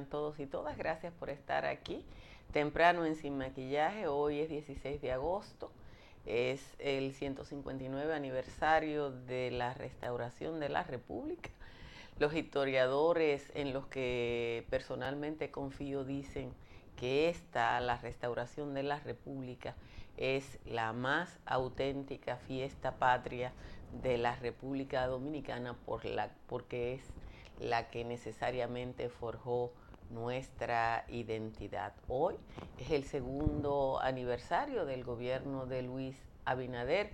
todos y todas. Gracias por estar aquí temprano en Sin Maquillaje. Hoy es 16 de agosto. Es el 159 aniversario de la restauración de la República. Los historiadores en los que personalmente confío dicen que esta, la restauración de la República, es la más auténtica fiesta patria de la República Dominicana por la, porque es la que necesariamente forjó nuestra identidad. Hoy es el segundo aniversario del gobierno de Luis Abinader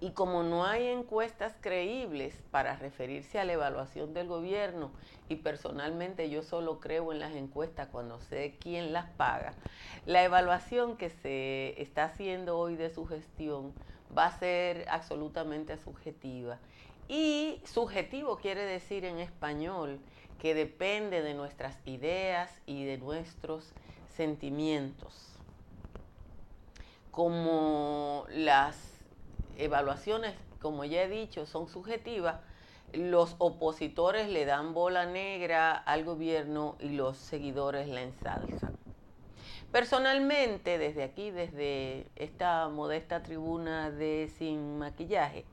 y como no hay encuestas creíbles para referirse a la evaluación del gobierno, y personalmente yo solo creo en las encuestas cuando sé quién las paga, la evaluación que se está haciendo hoy de su gestión va a ser absolutamente subjetiva. Y subjetivo quiere decir en español que depende de nuestras ideas y de nuestros sentimientos. Como las evaluaciones, como ya he dicho, son subjetivas, los opositores le dan bola negra al gobierno y los seguidores la ensalzan. Personalmente, desde aquí, desde esta modesta tribuna de Sin Maquillaje,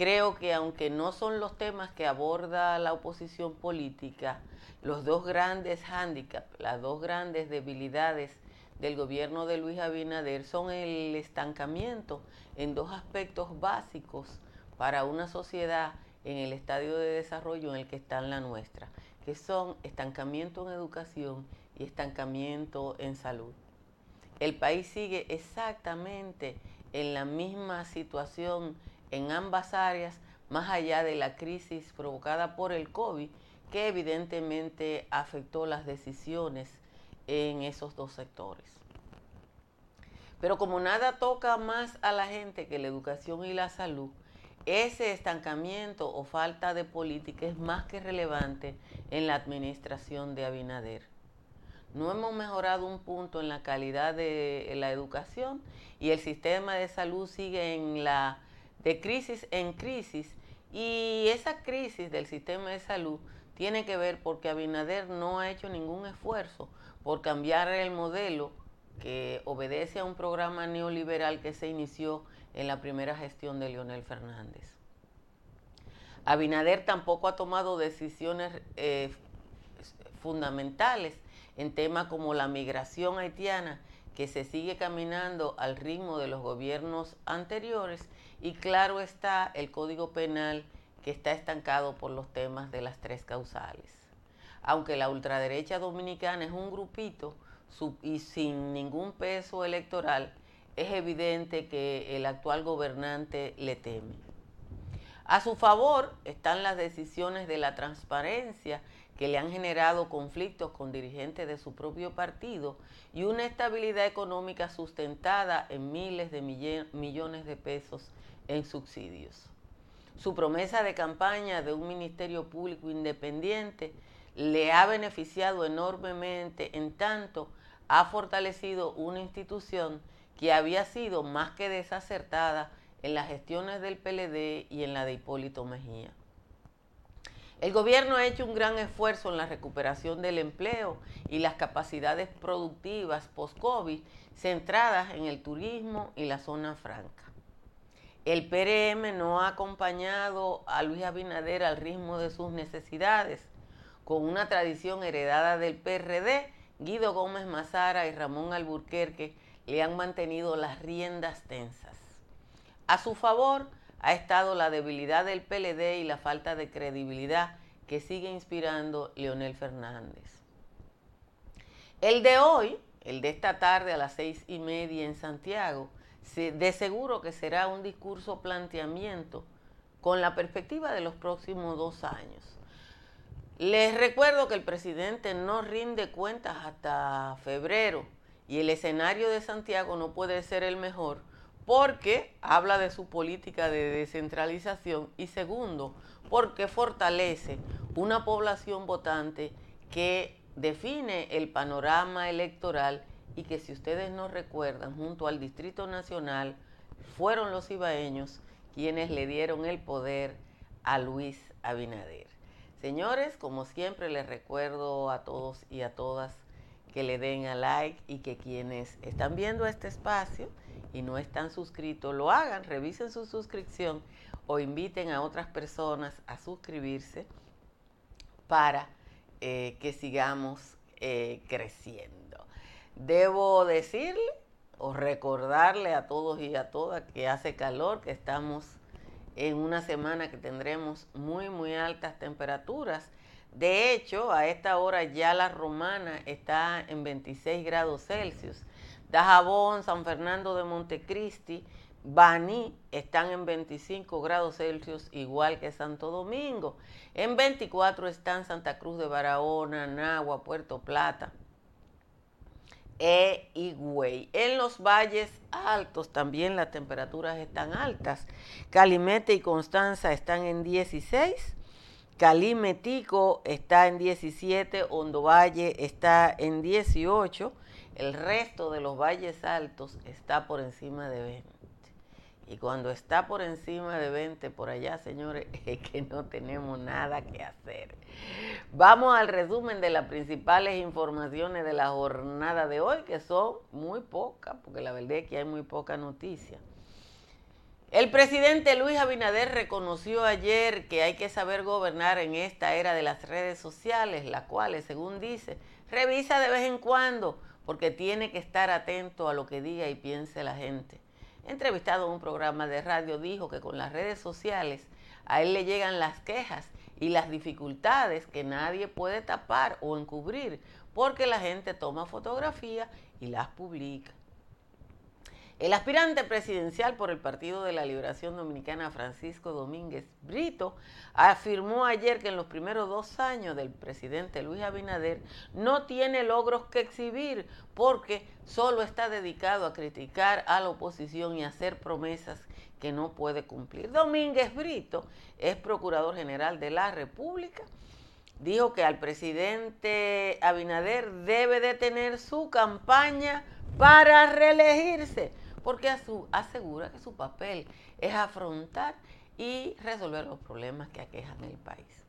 creo que aunque no son los temas que aborda la oposición política, los dos grandes hándicaps, las dos grandes debilidades del gobierno de Luis Abinader son el estancamiento en dos aspectos básicos para una sociedad en el estadio de desarrollo en el que está la nuestra, que son estancamiento en educación y estancamiento en salud. El país sigue exactamente en la misma situación en ambas áreas, más allá de la crisis provocada por el COVID, que evidentemente afectó las decisiones en esos dos sectores. Pero como nada toca más a la gente que la educación y la salud, ese estancamiento o falta de política es más que relevante en la administración de Abinader. No hemos mejorado un punto en la calidad de la educación y el sistema de salud sigue en la de crisis en crisis y esa crisis del sistema de salud tiene que ver porque Abinader no ha hecho ningún esfuerzo por cambiar el modelo que obedece a un programa neoliberal que se inició en la primera gestión de Leonel Fernández. Abinader tampoco ha tomado decisiones eh, fundamentales en temas como la migración haitiana, que se sigue caminando al ritmo de los gobiernos anteriores, y claro está el Código Penal que está estancado por los temas de las tres causales. Aunque la ultraderecha dominicana es un grupito, y sin ningún peso electoral, es evidente que el actual gobernante le teme. A su favor están las decisiones de la transparencia que le han generado conflictos con dirigentes de su propio partido y una estabilidad económica sustentada en miles de millones de pesos en subsidios. Su promesa de campaña de un ministerio público independiente le ha beneficiado enormemente en tanto ha fortalecido una institución que había sido más que desacertada en las gestiones del PLD y en la de Hipólito Mejía. El gobierno ha hecho un gran esfuerzo en la recuperación del empleo y las capacidades productivas post-COVID centradas en el turismo y la zona franca. El PRM no ha acompañado a Luis Abinader al ritmo de sus necesidades, con una tradición heredada del PRD Guido Gómez Mazara y Ramón Alburquerque le han mantenido las riendas tensas. A su favor ha estado la debilidad del PLD y la falta de credibilidad que sigue inspirando Leonel Fernández. El de hoy, el de esta tarde a las seis y media en Santiago, de seguro que será un discurso planteamiento con la perspectiva de los próximos dos años. Les recuerdo que el presidente no rinde cuentas hasta febrero y el escenario de Santiago no puede ser el mejor porque habla de su política de descentralización y segundo, porque fortalece una población votante que define el panorama electoral y que si ustedes no recuerdan, junto al Distrito Nacional, fueron los ibaeños quienes le dieron el poder a Luis Abinader. Señores, como siempre les recuerdo a todos y a todas que le den a like y que quienes están viendo este espacio y no están suscritos lo hagan, revisen su suscripción o inviten a otras personas a suscribirse para eh, que sigamos eh, creciendo. Debo decirle o recordarle a todos y a todas que hace calor, que estamos en una semana que tendremos muy, muy altas temperaturas. De hecho, a esta hora ya la romana está en 26 grados Celsius. Dajabón, San Fernando de Montecristi, Baní están en 25 grados Celsius, igual que Santo Domingo. En 24 están Santa Cruz de Barahona, Nagua, Puerto Plata e. En los valles altos también las temperaturas están altas. Calimete y Constanza están en 16. Calimetico está en 17, Hondo Valle está en 18, el resto de los valles altos está por encima de 20. Y cuando está por encima de 20 por allá, señores, es que no tenemos nada que hacer. Vamos al resumen de las principales informaciones de la jornada de hoy, que son muy pocas, porque la verdad es que hay muy poca noticia. El presidente Luis Abinader reconoció ayer que hay que saber gobernar en esta era de las redes sociales, las cuales, según dice, revisa de vez en cuando, porque tiene que estar atento a lo que diga y piense la gente entrevistado en un programa de radio, dijo que con las redes sociales a él le llegan las quejas y las dificultades que nadie puede tapar o encubrir porque la gente toma fotografías y las publica. El aspirante presidencial por el Partido de la Liberación Dominicana, Francisco Domínguez Brito, afirmó ayer que en los primeros dos años del presidente Luis Abinader no tiene logros que exhibir porque solo está dedicado a criticar a la oposición y hacer promesas que no puede cumplir. Domínguez Brito es Procurador General de la República. Dijo que al presidente Abinader debe de tener su campaña para reelegirse porque asegura que su papel es afrontar y resolver los problemas que aquejan el país.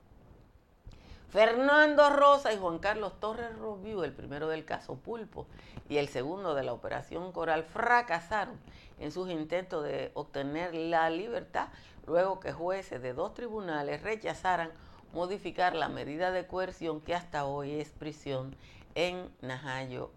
Fernando Rosa y Juan Carlos Torres Rubio, el primero del caso Pulpo y el segundo de la Operación Coral, fracasaron en sus intentos de obtener la libertad luego que jueces de dos tribunales rechazaran modificar la medida de coerción que hasta hoy es prisión en Najayo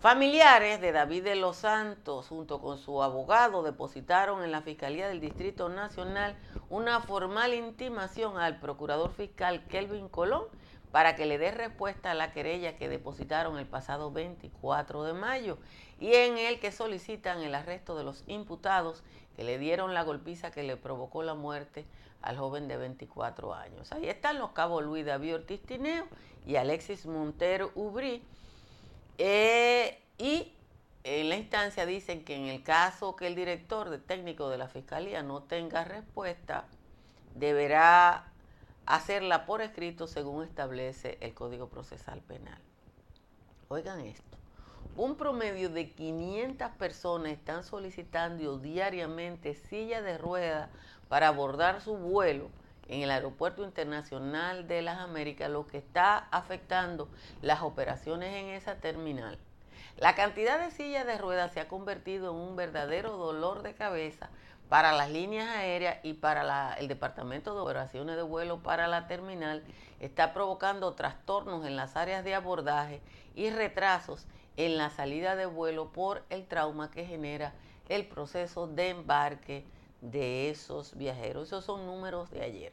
Familiares de David de los Santos, junto con su abogado, depositaron en la Fiscalía del Distrito Nacional una formal intimación al procurador fiscal Kelvin Colón para que le dé respuesta a la querella que depositaron el pasado 24 de mayo y en el que solicitan el arresto de los imputados que le dieron la golpiza que le provocó la muerte al joven de 24 años. Ahí están los cabos Luis David Ortiz Tineo y Alexis Montero Ubrí eh, y en la instancia dicen que en el caso que el director de técnico de la fiscalía no tenga respuesta, deberá hacerla por escrito según establece el Código Procesal Penal. Oigan esto, un promedio de 500 personas están solicitando diariamente silla de ruedas para abordar su vuelo en el Aeropuerto Internacional de las Américas, lo que está afectando las operaciones en esa terminal. La cantidad de sillas de ruedas se ha convertido en un verdadero dolor de cabeza para las líneas aéreas y para el Departamento de Operaciones de Vuelo para la terminal. Está provocando trastornos en las áreas de abordaje y retrasos en la salida de vuelo por el trauma que genera el proceso de embarque de esos viajeros. Esos son números de ayer.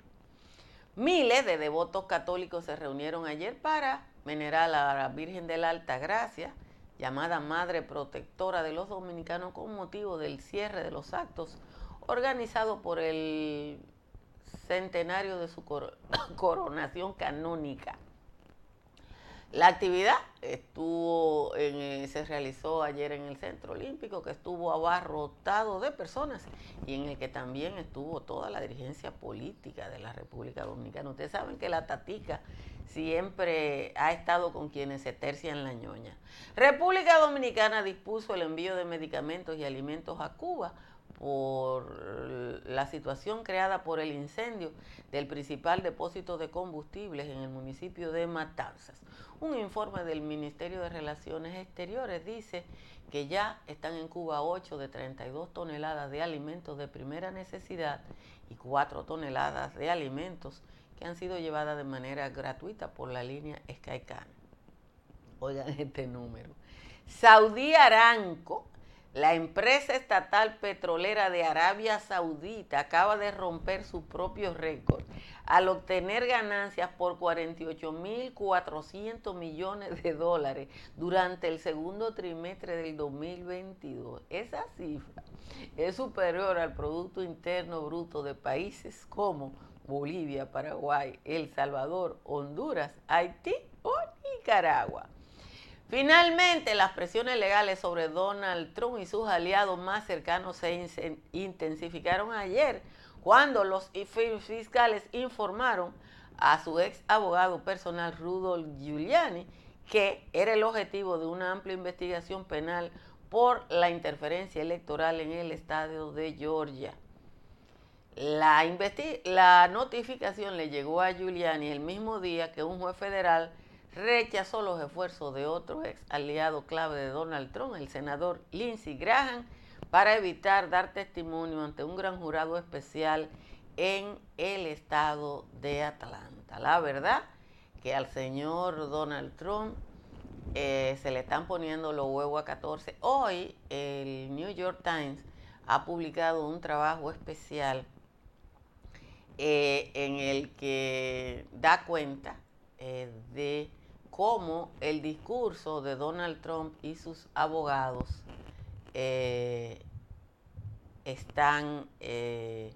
Miles de devotos católicos se reunieron ayer para venerar a la Virgen de la Alta Gracia, llamada Madre Protectora de los Dominicanos con motivo del cierre de los actos organizado por el centenario de su coronación canónica. La actividad estuvo eh, se realizó ayer en el Centro Olímpico, que estuvo abarrotado de personas y en el que también estuvo toda la dirigencia política de la República Dominicana. Ustedes saben que la tatica siempre ha estado con quienes se tercian la ñoña. República Dominicana dispuso el envío de medicamentos y alimentos a Cuba por la situación creada por el incendio del principal depósito de combustibles en el municipio de Matanzas. Un informe del Ministerio de Relaciones Exteriores dice que ya están en Cuba 8 de 32 toneladas de alimentos de primera necesidad y 4 toneladas de alimentos que han sido llevadas de manera gratuita por la línea Skycan. Oigan este número. Saudí Aranco la empresa estatal petrolera de Arabia Saudita acaba de romper su propio récord al obtener ganancias por 48.400 millones de dólares durante el segundo trimestre del 2022. Esa cifra es superior al Producto Interno Bruto de países como Bolivia, Paraguay, El Salvador, Honduras, Haití o Nicaragua. Finalmente, las presiones legales sobre Donald Trump y sus aliados más cercanos se intensificaron ayer cuando los fiscales informaron a su ex abogado personal Rudolf Giuliani que era el objetivo de una amplia investigación penal por la interferencia electoral en el estado de Georgia. La, la notificación le llegó a Giuliani el mismo día que un juez federal rechazó los esfuerzos de otro ex aliado clave de Donald Trump, el senador Lindsey Graham, para evitar dar testimonio ante un gran jurado especial en el estado de Atlanta. La verdad que al señor Donald Trump eh, se le están poniendo los huevos a 14. Hoy el New York Times ha publicado un trabajo especial eh, en el que da cuenta eh, de cómo el discurso de Donald Trump y sus abogados eh, están, eh,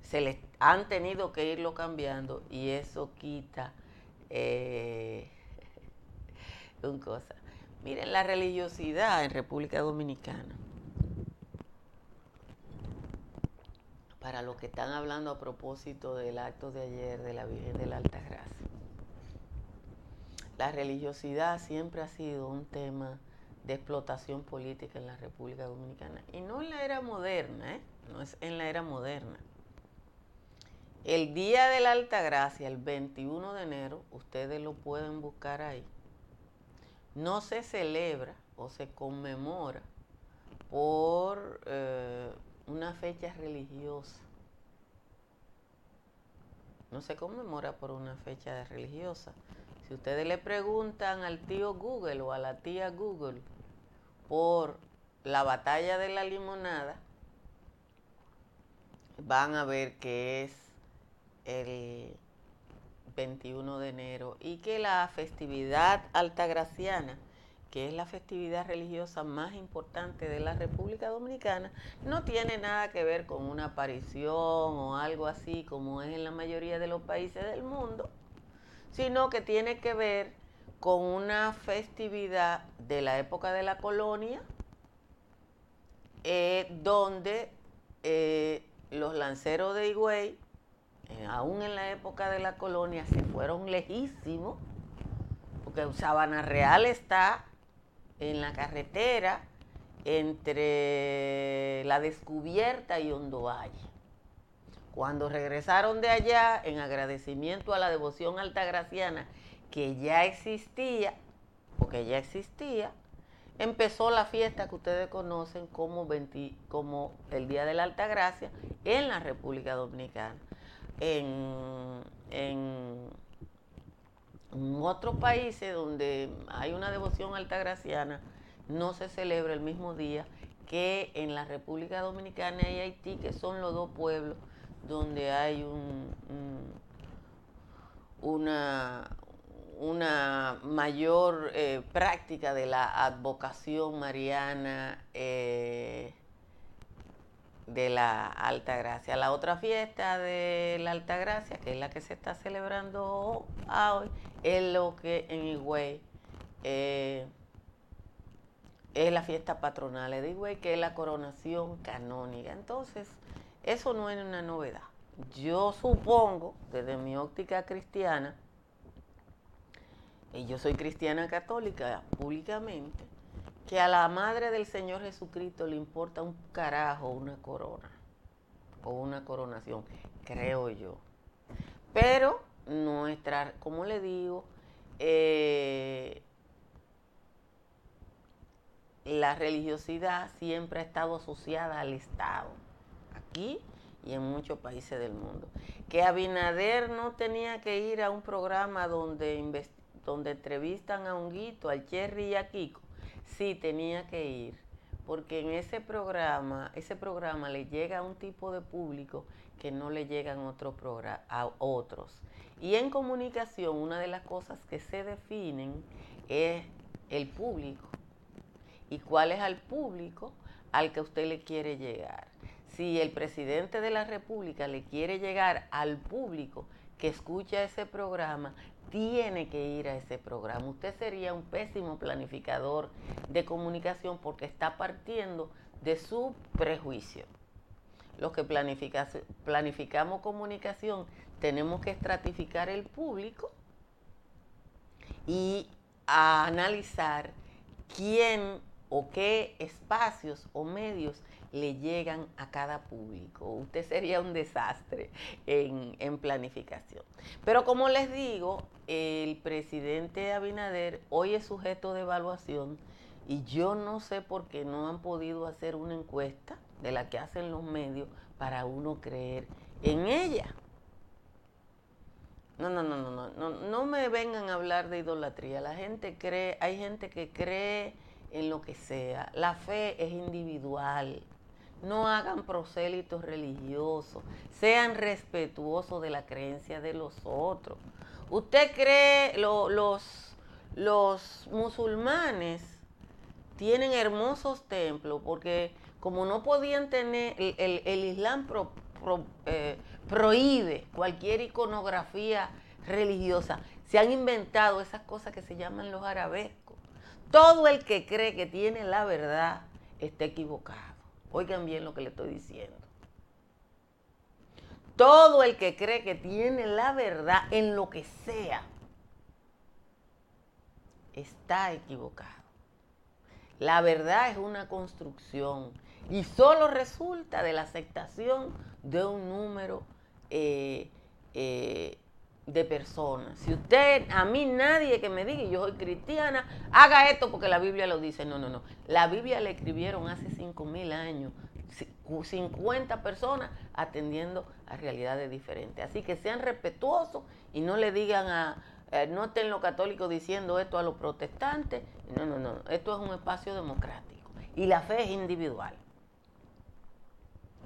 se les han tenido que irlo cambiando y eso quita eh, un cosa. Miren la religiosidad en República Dominicana. Para los que están hablando a propósito del acto de ayer de la Virgen de la Alta Gracia la religiosidad siempre ha sido un tema de explotación política en la República Dominicana. Y no en la era moderna, ¿eh? no es en la era moderna. El Día de la Alta Gracia, el 21 de enero, ustedes lo pueden buscar ahí. No se celebra o se conmemora por eh, una fecha religiosa. No se conmemora por una fecha religiosa, si ustedes le preguntan al tío Google o a la tía Google por la batalla de la limonada, van a ver que es el 21 de enero y que la festividad altagraciana, que es la festividad religiosa más importante de la República Dominicana, no tiene nada que ver con una aparición o algo así como es en la mayoría de los países del mundo, sino que tiene que ver con una festividad de la época de la colonia, eh, donde eh, los lanceros de Higüey, eh, aún en la época de la colonia, se fueron lejísimos, porque Sabana Real está en la carretera entre la descubierta y Hondo cuando regresaron de allá, en agradecimiento a la devoción altagraciana que ya existía, porque ya existía, empezó la fiesta que ustedes conocen como, el Día de la Altagracia en la República Dominicana. En, en, otros países donde hay una devoción altagraciana, no se celebra el mismo día que en la República Dominicana y Haití, que son los dos pueblos donde hay un, una, una mayor eh, práctica de la advocación mariana eh, de la Alta Gracia. La otra fiesta de la Alta Gracia, que es la que se está celebrando hoy, es lo que en Higüey eh, es la fiesta patronal de Higüey, que es la coronación canónica. Entonces, eso no es una novedad. Yo supongo, desde mi óptica cristiana, y yo soy cristiana católica públicamente, que a la madre del Señor Jesucristo le importa un carajo una corona o una coronación, creo yo. Pero nuestra, como le digo, eh, la religiosidad siempre ha estado asociada al Estado, aquí y en muchos países del mundo. Que Abinader no tenía que ir a un programa donde, donde entrevistan a Honguito, al Cherry y a Kiko sí tenía que ir, porque en ese programa, ese programa le llega a un tipo de público que no le llegan otro a otros. Y en comunicación, una de las cosas que se definen es el público. ¿Y cuál es al público al que usted le quiere llegar? Si el presidente de la República le quiere llegar al público que escucha ese programa, tiene que ir a ese programa. Usted sería un pésimo planificador de comunicación porque está partiendo de su prejuicio. Los que planificamos comunicación tenemos que estratificar el público y analizar quién o qué espacios o medios le llegan a cada público. Usted sería un desastre en, planificación. Pero como les digo, el presidente Abinader hoy es sujeto de evaluación y yo no sé por qué no han podido hacer una encuesta de la que hacen los medios para uno creer en ella. No, no, no, no, no, no, no me vengan a hablar de idolatría. La gente cree, hay gente que cree en lo que sea. La fe es individual no hagan prosélitos religiosos, sean respetuosos de la creencia de los otros. ¿Usted cree los, los musulmanes tienen hermosos templos porque como no podían tener, el, Islam eh, prohíbe cualquier iconografía religiosa, se han inventado esas cosas que se llaman los arabescos. Todo el que cree que tiene la verdad está equivocado. Oigan bien lo que le estoy diciendo. Todo el que cree que tiene la verdad en lo que sea, está equivocado. La verdad es una construcción y solo resulta de la aceptación de un número eh, eh, de personas. Si usted, a mí nadie que me diga, yo soy cristiana, haga esto porque la Biblia lo dice. No, no, no. La Biblia la escribieron hace 5 mil años. 50 personas atendiendo a realidades diferentes. Así que sean respetuosos y no le digan a, eh, no estén los católicos diciendo esto a los protestantes. No, no, no. Esto es un espacio democrático. Y la fe es individual.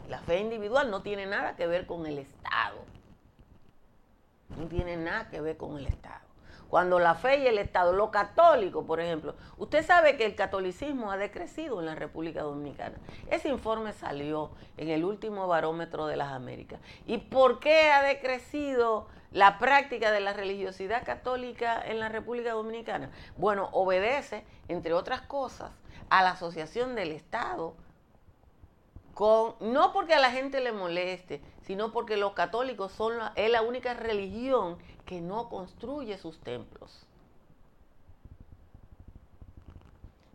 La fe individual no tiene nada que ver con el Estado. No tiene nada que ver con el Estado. Cuando la fe y el Estado, lo católico, por ejemplo, usted sabe que el catolicismo ha decrecido en la República Dominicana. Ese informe salió en el último barómetro de las Américas. ¿Y por qué ha decrecido la práctica de la religiosidad católica en la República Dominicana? Bueno, obedece, entre otras cosas, a la asociación del Estado no porque a la gente le moleste, sino porque los católicos son la, es la única religión que no construye sus templos.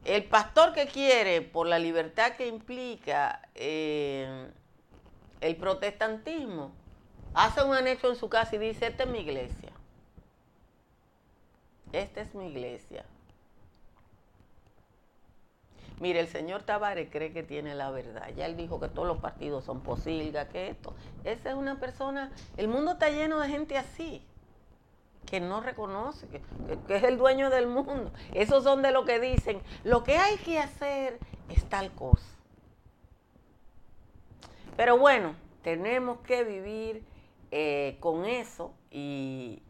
El pastor que quiere, por la libertad que implica eh, el protestantismo, hace un anexo en su casa y dice, esta es mi iglesia. Esta es mi iglesia. Mire, el señor Tavares cree que tiene la verdad. Ya él dijo que todos los partidos son posilga, que esto. Esa es una persona, el mundo está lleno de gente así, que no reconoce, que, es el dueño del mundo. Esos son de lo que dicen, lo que hay que hacer es tal cosa. Pero bueno, tenemos que vivir eh, con eso y,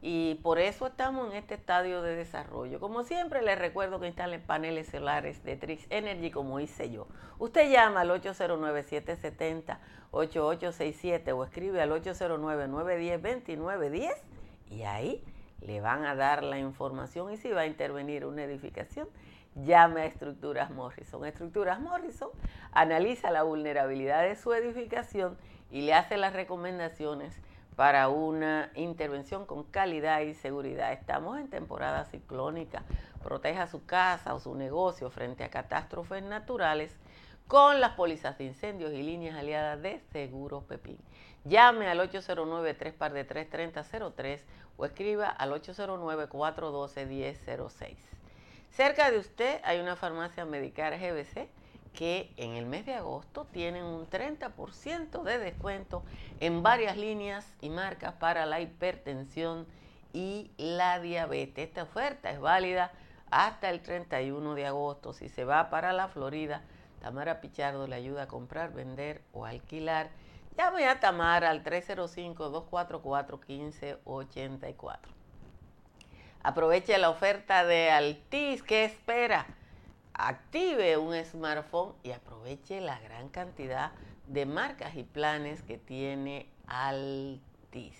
y por eso estamos en este estadio de desarrollo. Como siempre, les recuerdo que instalen paneles solares de Trix Energy como hice yo. Usted llama al 809-770-8867 o escribe al 809-910-2910 y ahí le van a dar la información y si va a intervenir una edificación, llame a Estructuras Morrison. Estructuras Morrison analiza la vulnerabilidad de su edificación y le hace las recomendaciones para una intervención con calidad y seguridad. Estamos en temporada ciclónica. Proteja su casa o su negocio frente a catástrofes naturales con las pólizas de incendios y líneas aliadas de Seguro Pepín. Llame al 809-3 o escriba al 809-412-1006. Cerca de usted hay una farmacia Medicar GBC que en el mes de agosto tienen un 30% de descuento en varias líneas y marcas para la hipertensión y la diabetes. Esta oferta es válida hasta el 31 de agosto. Si se va para la Florida, Tamara Pichardo le ayuda a comprar, vender o alquilar. Llame a Tamara al 305-244-1584. Aproveche la oferta de Altis. ¿Qué espera? Active un smartphone y aproveche la gran cantidad de marcas y planes que tiene Altis.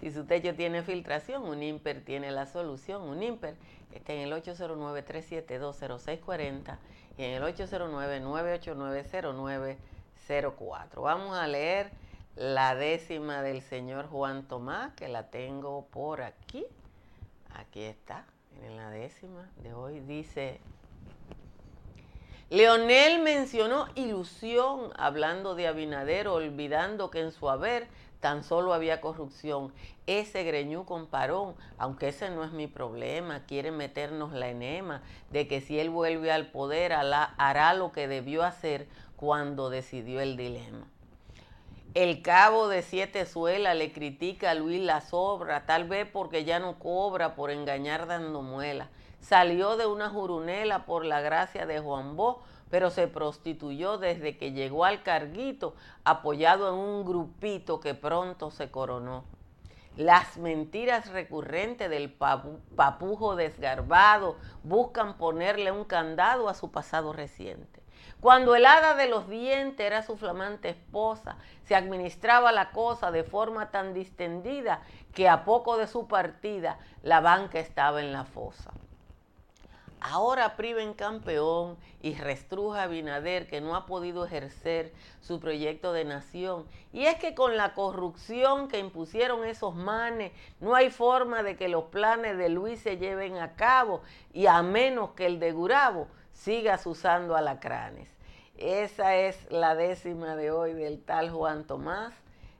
Si su techo tiene filtración, un IMPER tiene la solución. Un IMPER está en el 809-3720640 y en el 809-989-0904. Vamos a leer la décima del señor Juan Tomás, que la tengo por aquí. Aquí está, en la décima de hoy. Dice Leonel mencionó ilusión hablando de Abinader, olvidando que en su haber tan solo había corrupción. Ese greñú comparó, aunque ese no es mi problema, quiere meternos la enema de que si él vuelve al poder hará lo que debió hacer cuando decidió el dilema. El cabo de siete suela le critica a Luis la sobra, tal vez porque ya no cobra por engañar dando muela salió de una jurunela por la gracia de Juan Bó, pero se prostituyó desde que llegó al carguito, apoyado en un grupito que pronto se coronó. Las mentiras recurrentes del papujo desgarbado buscan ponerle un candado a su pasado reciente. Cuando el hada de los dientes era su flamante esposa, se administraba la cosa de forma tan distendida que a poco de su partida la banca estaba en la fosa. Ahora priven campeón y restruja a Binader que no ha podido ejercer su proyecto de nación. Y es que con la corrupción que impusieron esos manes, no hay forma de que los planes de Luis se lleven a cabo y a menos que el de Gurabo sigas usando alacranes. Esa es la décima de hoy del tal Juan Tomás.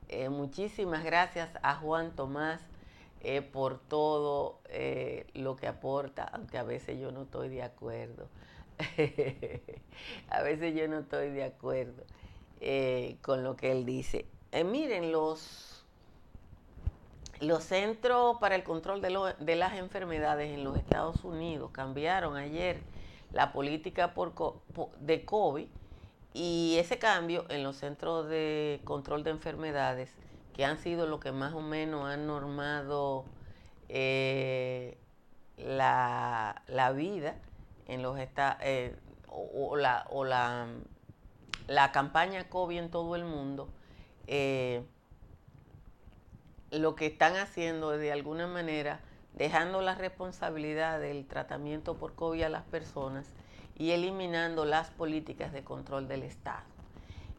Eh, muchísimas gracias a Juan Tomás eh, por todo eh, lo que aporta, aunque a veces yo no estoy de acuerdo. a veces yo no estoy de acuerdo eh, con lo que él dice. miren, los, los Centros para el Control de, las Enfermedades en los Estados Unidos cambiaron ayer la política de COVID y ese cambio en los Centros de Control de Enfermedades que han sido lo que más o menos han normado eh, la, vida en los estados, eh, o, la, o la, la, campaña COVID en todo el mundo, eh, lo que están haciendo es de alguna manera dejando la responsabilidad del tratamiento por COVID a las personas y eliminando las políticas de control del Estado.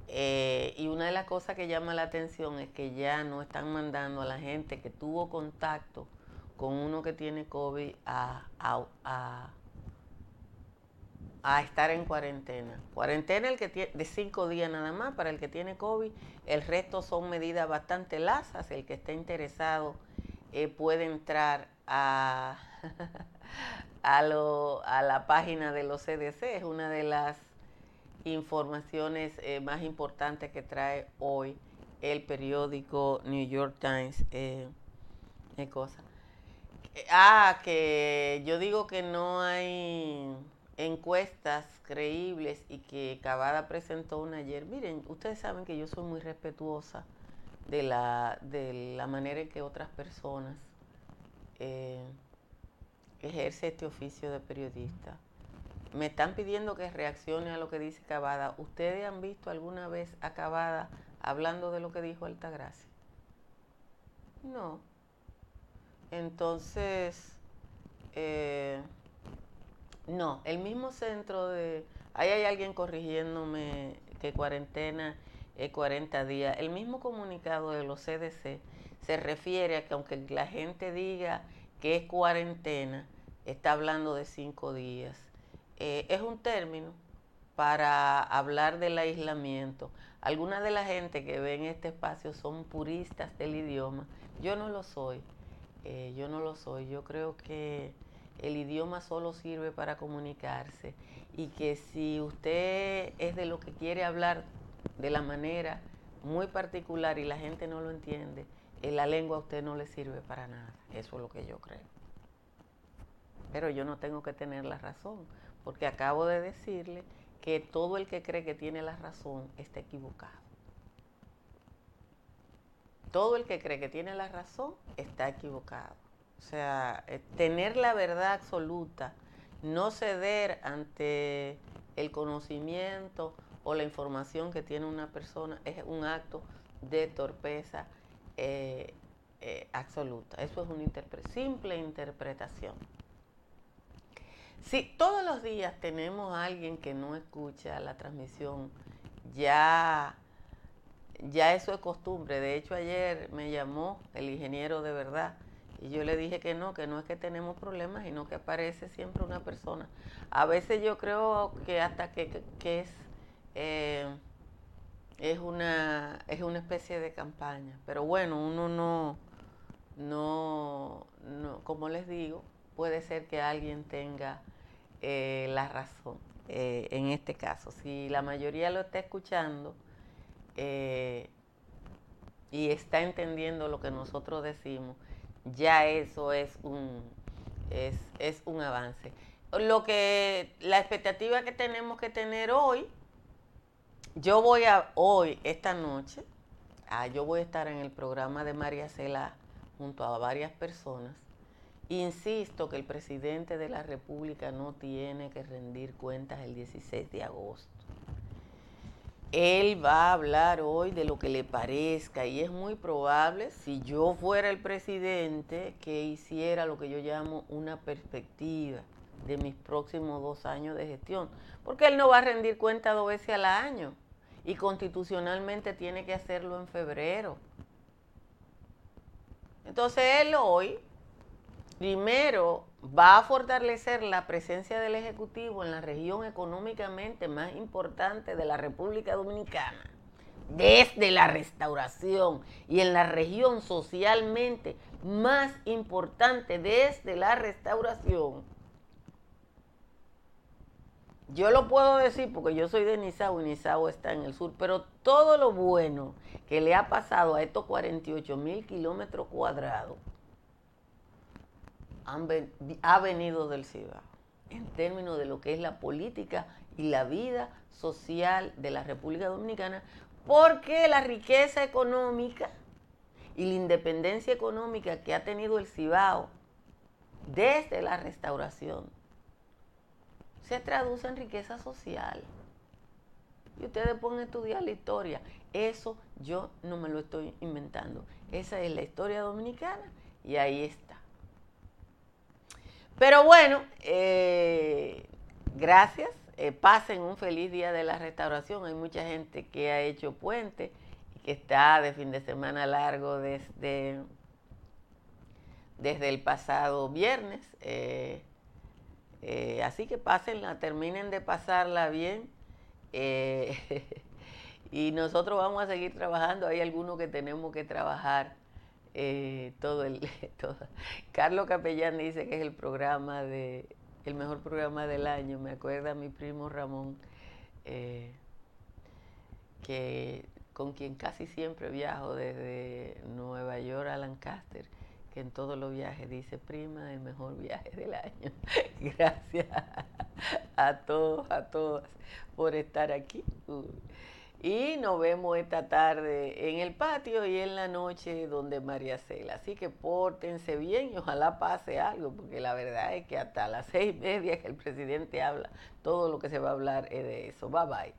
Eh, y una de las cosas que llama la atención es que ya no están mandando a la gente que tuvo contacto con uno que tiene COVID a, estar en cuarentena. Cuarentena el que tiene, de cinco días nada más para el que tiene COVID, el resto son medidas bastante lasas. El que esté interesado eh, puede entrar a la página de los CDC, es una de las informaciones eh, más importantes que trae hoy el periódico New York Times. Eh, cosa. Ah, que yo digo que no hay encuestas creíbles y que Cavada presentó una ayer. Miren, ustedes saben que yo soy muy respetuosa de la, de la manera en que otras personas eh, ejercen este oficio de periodista. Me están pidiendo que reaccione a lo que dice Cavada. ¿Ustedes han visto alguna vez a Cavada hablando de lo que dijo Altagracia? No. Entonces, eh, no, el mismo centro de... Ahí hay alguien corrigiéndome que cuarentena es 40 días. El mismo comunicado de los CDC se refiere a que aunque la gente diga que es cuarentena, está hablando de cinco días. Eh, es un término para hablar del aislamiento. Algunas de la gente que ve en este espacio son puristas del idioma. Yo no lo soy. Eh, yo no lo soy. Yo creo que el idioma solo sirve para comunicarse y que si usted es de lo que quiere hablar de la manera muy particular y la gente no lo entiende, en la lengua a usted no le sirve para nada. Eso es lo que yo creo. Pero yo no tengo que tener la razón, porque acabo de decirle que todo el que cree que tiene la razón está equivocado. Todo el que cree que tiene la razón está equivocado. O sea, eh, tener la verdad absoluta, no ceder ante el conocimiento o la información que tiene una persona es un acto de torpeza eh, eh, absoluta. Eso es una simple interpretación. Si todos los días tenemos a alguien que no escucha la transmisión, ya, ya eso es costumbre. De hecho, ayer me llamó el ingeniero de verdad y yo le dije que no, que no es que tenemos problemas, sino que aparece siempre una persona. A veces yo creo que hasta que es eh, es, una, es una especie de campaña. Pero bueno, uno no, no, no como les digo, puede ser que alguien tenga eh, la razón eh, en este caso. Si la mayoría lo está escuchando y está entendiendo lo que nosotros decimos, ya eso es un, es un avance. Lo que la expectativa que tenemos que tener hoy yo voy a hoy, esta noche, ah, yo voy a estar en el programa de María Cela junto a varias personas. Insisto que el presidente de la República no tiene que rendir cuentas el 16 de agosto. Él va a hablar hoy de lo que le parezca y es muy probable, si yo fuera el presidente, que hiciera lo que yo llamo una perspectiva de mis próximos dos años de gestión, porque él no va a rendir cuentas dos veces al año y constitucionalmente tiene que hacerlo en febrero. Entonces él hoy, primero, va a fortalecer la presencia del Ejecutivo en la región económicamente más importante de la República Dominicana, desde la restauración, y en la región socialmente más importante desde la restauración. Yo lo puedo decir porque yo soy de Nizao y Nizao está en el sur, pero todo lo bueno que le ha pasado a estos 48 mil kilómetros cuadrados ha venido del Cibao, en términos de lo que es la política y la vida social de la República Dominicana, porque la riqueza económica y la independencia económica que ha tenido el Cibao desde la restauración se traduce en riqueza social. Y ustedes pueden estudiar la historia. Eso yo no me lo estoy inventando. Esa es la historia dominicana y ahí está. Pero bueno, eh, gracias. Eh, pasen un feliz día de la restauración. Hay mucha gente que ha hecho puente y que está de fin de semana largo desde, desde el pasado viernes. Eh, así que pásenla, terminen de pasarla bien. Y nosotros vamos a seguir trabajando. Hay algunos que tenemos que trabajar eh, todo el. Todo. Carlos Capellán dice que es el programa de. el mejor programa del año. Me acuerda a mi primo Ramón, que con quien casi siempre viajo desde Nueva York a Lancaster en todos los viajes dice, prima, el mejor viaje del año. Gracias a todos, a todas por estar aquí. Y nos vemos esta tarde en el patio y en la noche donde María Cela. Así que pórtense bien y ojalá pase algo, porque la verdad es que hasta las seis y media que el presidente habla, todo lo que se va a hablar es de eso. Bye bye.